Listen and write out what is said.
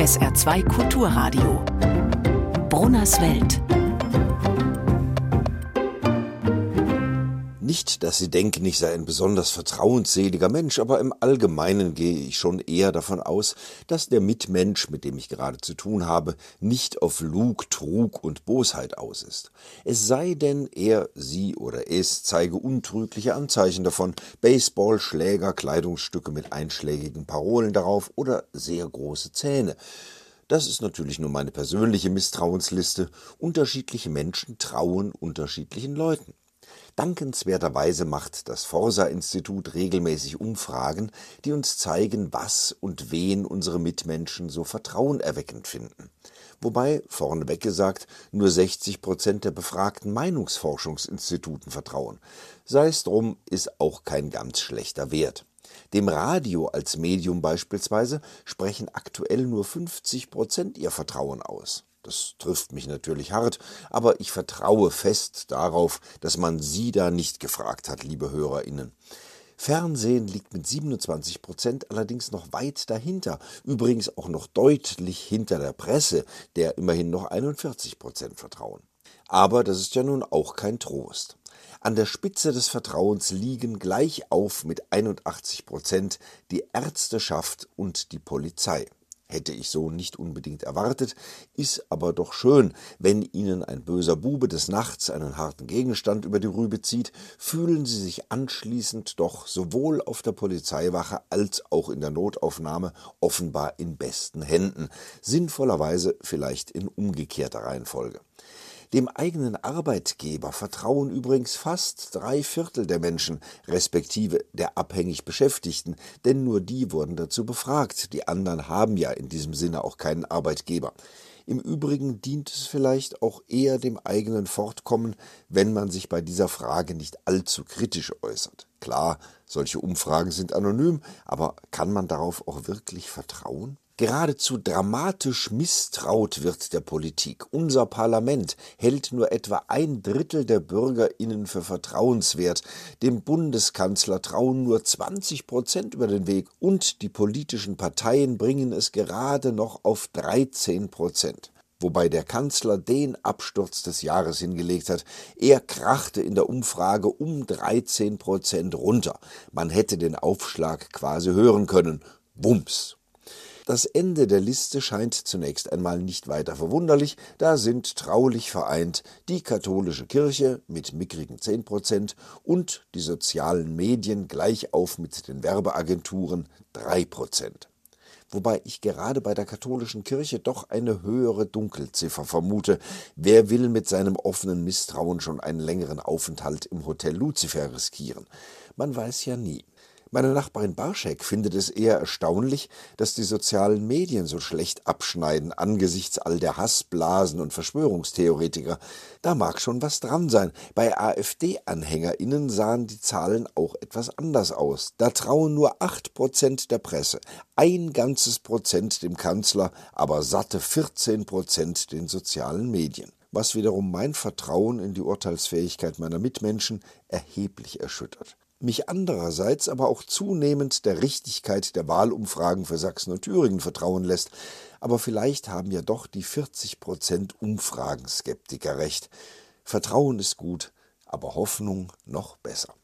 SR2 Kulturradio. Brunners Welt. Nicht, dass Sie denken, ich sei ein besonders vertrauensseliger Mensch, aber im Allgemeinen gehe ich schon eher davon aus, dass der Mitmensch, mit dem ich gerade zu tun habe, nicht auf Lug, Trug und Bosheit aus ist. Es sei denn, er, sie oder es zeige untrügliche Anzeichen davon, Baseball, Schläger, Kleidungsstücke mit einschlägigen Parolen darauf oder sehr große Zähne. Das ist natürlich nur meine persönliche Misstrauensliste. Unterschiedliche Menschen trauen unterschiedlichen Leuten. Dankenswerterweise macht das Forsa-Institut regelmäßig Umfragen, die uns zeigen, was und wen unsere Mitmenschen so vertrauenerweckend finden. Wobei, vorneweg gesagt, nur 60 Prozent der befragten Meinungsforschungsinstituten vertrauen. Sei es drum, ist auch kein ganz schlechter Wert. Dem Radio als Medium beispielsweise sprechen aktuell nur 50 Prozent ihr Vertrauen aus. Das trifft mich natürlich hart, aber ich vertraue fest darauf, dass man Sie da nicht gefragt hat, liebe Hörerinnen. Fernsehen liegt mit 27 Prozent allerdings noch weit dahinter, übrigens auch noch deutlich hinter der Presse, der immerhin noch 41 Prozent vertrauen. Aber das ist ja nun auch kein Trost. An der Spitze des Vertrauens liegen gleich auf mit 81 Prozent die Ärzteschaft und die Polizei hätte ich so nicht unbedingt erwartet, ist aber doch schön, wenn Ihnen ein böser Bube des Nachts einen harten Gegenstand über die Rübe zieht, fühlen Sie sich anschließend doch sowohl auf der Polizeiwache als auch in der Notaufnahme offenbar in besten Händen, sinnvollerweise vielleicht in umgekehrter Reihenfolge. Dem eigenen Arbeitgeber vertrauen übrigens fast drei Viertel der Menschen, respektive der abhängig Beschäftigten, denn nur die wurden dazu befragt. Die anderen haben ja in diesem Sinne auch keinen Arbeitgeber. Im Übrigen dient es vielleicht auch eher dem eigenen Fortkommen, wenn man sich bei dieser Frage nicht allzu kritisch äußert. Klar, solche Umfragen sind anonym, aber kann man darauf auch wirklich vertrauen? Geradezu dramatisch misstraut wird der Politik. Unser Parlament hält nur etwa ein Drittel der Bürgerinnen für vertrauenswert. Dem Bundeskanzler trauen nur 20 Prozent über den Weg und die politischen Parteien bringen es gerade noch auf 13 Prozent wobei der Kanzler den Absturz des Jahres hingelegt hat. Er krachte in der Umfrage um 13 Prozent runter. Man hätte den Aufschlag quasi hören können. Wumms. Das Ende der Liste scheint zunächst einmal nicht weiter verwunderlich, da sind traulich vereint die katholische Kirche mit mickrigen 10 Prozent und die sozialen Medien gleich auf mit den Werbeagenturen 3 Prozent wobei ich gerade bei der katholischen Kirche doch eine höhere Dunkelziffer vermute. Wer will mit seinem offenen Misstrauen schon einen längeren Aufenthalt im Hotel Luzifer riskieren? Man weiß ja nie. Meine Nachbarin Barschek findet es eher erstaunlich, dass die sozialen Medien so schlecht abschneiden angesichts all der Hassblasen und Verschwörungstheoretiker. Da mag schon was dran sein. Bei AfD-AnhängerInnen sahen die Zahlen auch etwas anders aus. Da trauen nur acht Prozent der Presse, ein ganzes Prozent dem Kanzler, aber satte 14 Prozent den sozialen Medien was wiederum mein Vertrauen in die Urteilsfähigkeit meiner Mitmenschen erheblich erschüttert mich andererseits aber auch zunehmend der Richtigkeit der Wahlumfragen für Sachsen und Thüringen vertrauen lässt. Aber vielleicht haben ja doch die 40 Prozent Umfragenskeptiker recht. Vertrauen ist gut, aber Hoffnung noch besser.